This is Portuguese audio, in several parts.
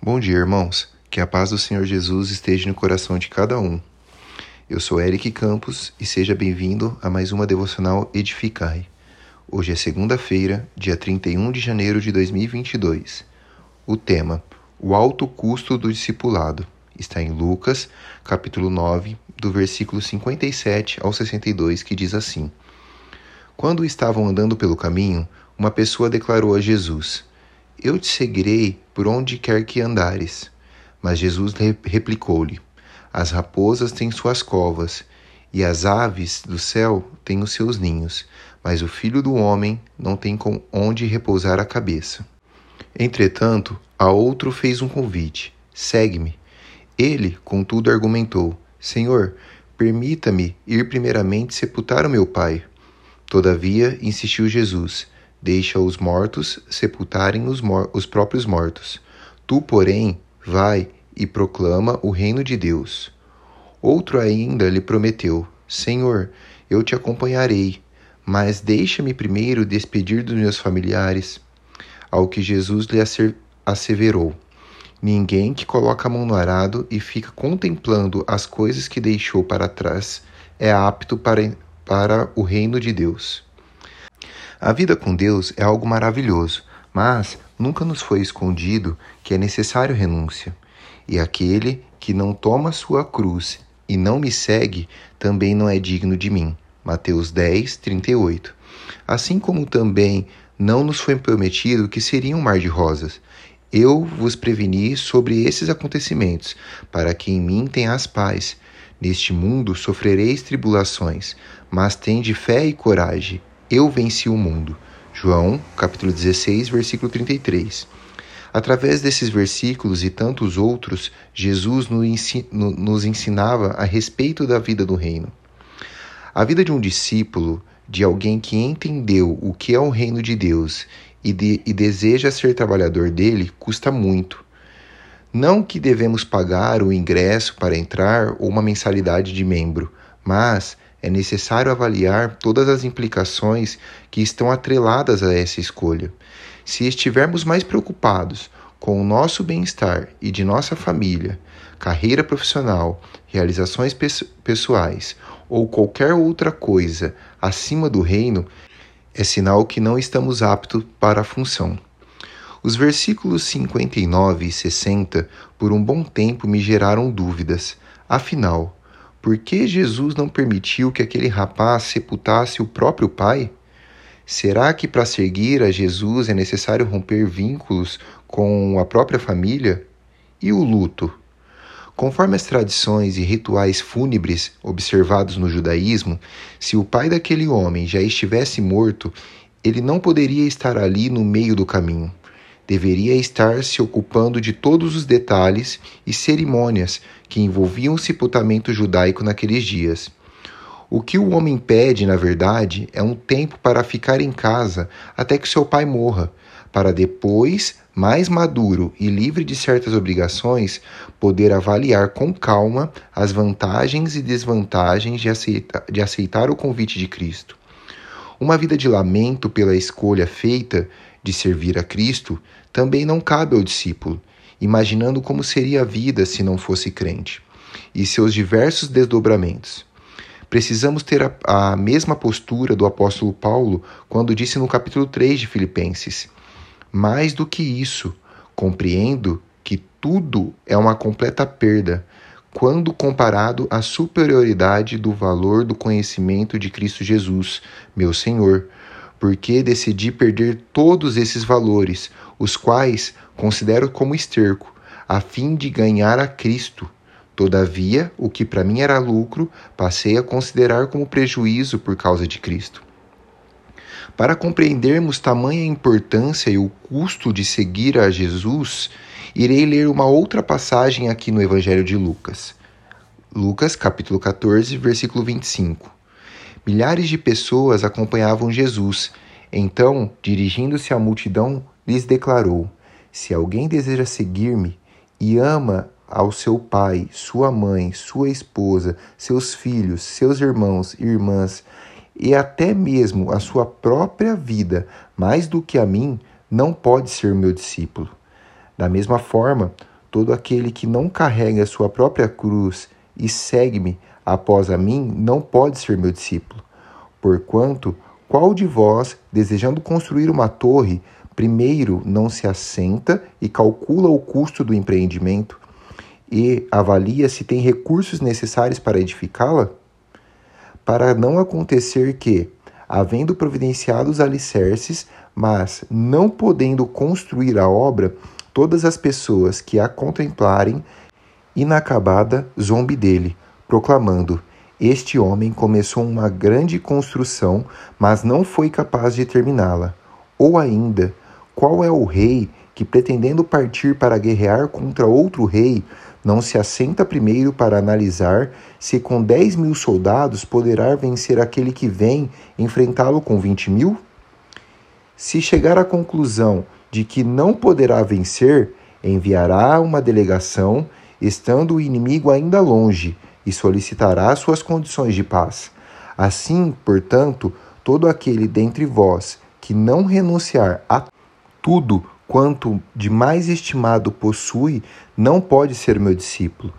Bom dia, irmãos. Que a paz do Senhor Jesus esteja no coração de cada um. Eu sou Eric Campos e seja bem-vindo a mais uma devocional Edificai. Hoje é segunda-feira, dia 31 de janeiro de 2022. O tema: O alto custo do discipulado. Está em Lucas, capítulo 9, do versículo 57 ao 62, que diz assim: Quando estavam andando pelo caminho, uma pessoa declarou a Jesus: eu te seguirei por onde quer que andares. Mas Jesus replicou-lhe: As raposas têm suas covas, e as aves do céu têm os seus ninhos, mas o filho do homem não tem com onde repousar a cabeça. Entretanto, a outro fez um convite: Segue-me. Ele, contudo, argumentou: Senhor, permita-me ir primeiramente sepultar o meu pai. Todavia, insistiu Jesus: Deixa os mortos sepultarem os, mor os próprios mortos. Tu, porém, vai e proclama o reino de Deus. Outro ainda lhe prometeu: Senhor, eu te acompanharei, mas deixa-me primeiro despedir dos meus familiares. Ao que Jesus lhe asseverou: Ninguém que coloca a mão no arado e fica contemplando as coisas que deixou para trás é apto para, para o reino de Deus. A vida com Deus é algo maravilhoso, mas nunca nos foi escondido que é necessário renúncia. E aquele que não toma sua cruz e não me segue também não é digno de mim. Mateus 10, 38. Assim como também não nos foi prometido que seria um mar de rosas. Eu vos preveni sobre esses acontecimentos, para que em mim tenhas paz. Neste mundo sofrereis tribulações, mas tende fé e coragem eu venci o mundo. João, capítulo 16, versículo 33. Através desses versículos e tantos outros, Jesus nos ensinava a respeito da vida do reino. A vida de um discípulo, de alguém que entendeu o que é o reino de Deus e, de, e deseja ser trabalhador dele, custa muito. Não que devemos pagar o ingresso para entrar ou uma mensalidade de membro, mas é necessário avaliar todas as implicações que estão atreladas a essa escolha. Se estivermos mais preocupados com o nosso bem-estar e de nossa família, carreira profissional, realizações pessoais ou qualquer outra coisa acima do reino, é sinal que não estamos aptos para a função. Os versículos 59 e 60 por um bom tempo me geraram dúvidas. Afinal, por que Jesus não permitiu que aquele rapaz sepultasse o próprio pai? Será que para seguir a Jesus é necessário romper vínculos com a própria família? E o luto? Conforme as tradições e rituais fúnebres observados no judaísmo, se o pai daquele homem já estivesse morto, ele não poderia estar ali no meio do caminho deveria estar se ocupando de todos os detalhes e cerimônias que envolviam o sepultamento judaico naqueles dias. O que o homem pede, na verdade, é um tempo para ficar em casa até que seu pai morra, para depois, mais maduro e livre de certas obrigações, poder avaliar com calma as vantagens e desvantagens de, aceita, de aceitar o convite de Cristo. Uma vida de lamento pela escolha feita de servir a Cristo também não cabe ao discípulo, imaginando como seria a vida se não fosse crente, e seus diversos desdobramentos. Precisamos ter a, a mesma postura do apóstolo Paulo quando disse no capítulo 3 de Filipenses: Mais do que isso, compreendo que tudo é uma completa perda quando comparado à superioridade do valor do conhecimento de Cristo Jesus, meu Senhor, porque decidi perder todos esses valores, os quais considero como esterco, a fim de ganhar a Cristo. Todavia, o que para mim era lucro, passei a considerar como prejuízo por causa de Cristo. Para compreendermos tamanha importância e o custo de seguir a Jesus, irei ler uma outra passagem aqui no Evangelho de Lucas. Lucas, capítulo 14, versículo 25. Milhares de pessoas acompanhavam Jesus. Então, dirigindo-se à multidão, lhes declarou: Se alguém deseja seguir-me e ama ao seu pai, sua mãe, sua esposa, seus filhos, seus irmãos e irmãs, e até mesmo a sua própria vida, mais do que a mim, não pode ser meu discípulo. Da mesma forma, todo aquele que não carrega a sua própria cruz e segue-me após a mim não pode ser meu discípulo. Porquanto, qual de vós, desejando construir uma torre, primeiro não se assenta e calcula o custo do empreendimento e avalia se tem recursos necessários para edificá-la? Para não acontecer que, havendo providenciado os alicerces, mas não podendo construir a obra, todas as pessoas que a contemplarem inacabada zombe dele, proclamando: Este homem começou uma grande construção, mas não foi capaz de terminá-la. Ou ainda, qual é o rei que, pretendendo partir para guerrear contra outro rei, não se assenta primeiro para analisar se com dez mil soldados poderá vencer aquele que vem enfrentá-lo com vinte mil? Se chegar à conclusão de que não poderá vencer, enviará uma delegação, estando o inimigo ainda longe, e solicitará suas condições de paz. Assim, portanto, todo aquele dentre vós que não renunciar a tudo quanto de mais estimado possui, não pode ser meu discípulo.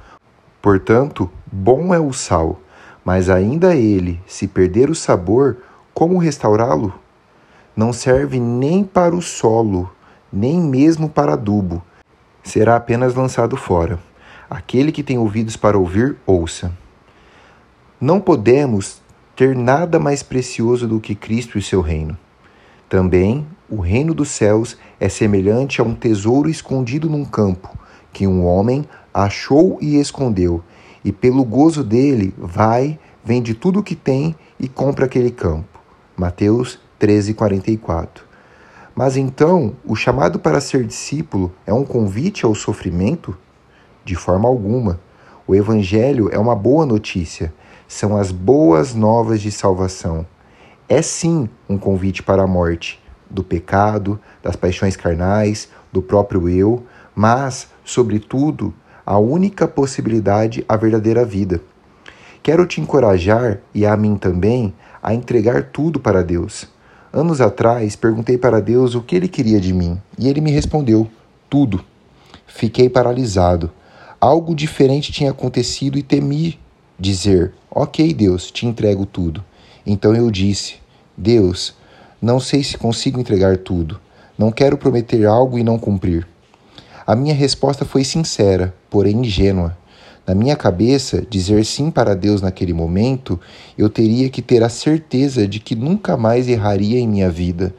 Portanto, bom é o sal, mas ainda ele, se perder o sabor, como restaurá-lo? Não serve nem para o solo, nem mesmo para adubo. Será apenas lançado fora. Aquele que tem ouvidos para ouvir, ouça. Não podemos ter nada mais precioso do que Cristo e seu reino. Também o reino dos céus é semelhante a um tesouro escondido num campo, que um homem achou e escondeu, e pelo gozo dele vai, vende tudo o que tem e compra aquele campo. Mateus 13:44. Mas então, o chamado para ser discípulo é um convite ao sofrimento? De forma alguma. O evangelho é uma boa notícia, são as boas novas de salvação é sim um convite para a morte do pecado, das paixões carnais, do próprio eu, mas, sobretudo, a única possibilidade, a verdadeira vida. Quero te encorajar, e a mim também, a entregar tudo para Deus. Anos atrás, perguntei para Deus o que ele queria de mim, e ele me respondeu: tudo. Fiquei paralisado. Algo diferente tinha acontecido e temi dizer: Ok, Deus, te entrego tudo. Então eu disse: Deus, não sei se consigo entregar tudo. Não quero prometer algo e não cumprir. A minha resposta foi sincera, porém ingênua. Na minha cabeça, dizer sim para Deus naquele momento, eu teria que ter a certeza de que nunca mais erraria em minha vida,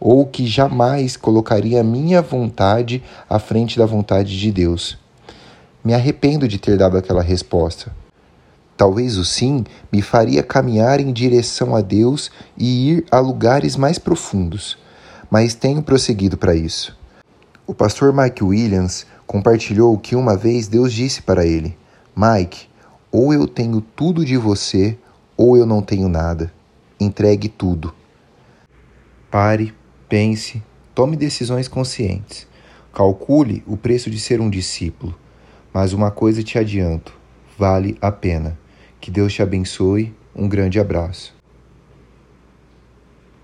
ou que jamais colocaria a minha vontade à frente da vontade de Deus. Me arrependo de ter dado aquela resposta, Talvez o sim me faria caminhar em direção a Deus e ir a lugares mais profundos, mas tenho prosseguido para isso. O pastor Mike Williams compartilhou que uma vez Deus disse para ele: Mike, ou eu tenho tudo de você, ou eu não tenho nada. Entregue tudo. Pare, pense, tome decisões conscientes. Calcule o preço de ser um discípulo. Mas uma coisa te adianto: vale a pena. Que Deus te abençoe. Um grande abraço.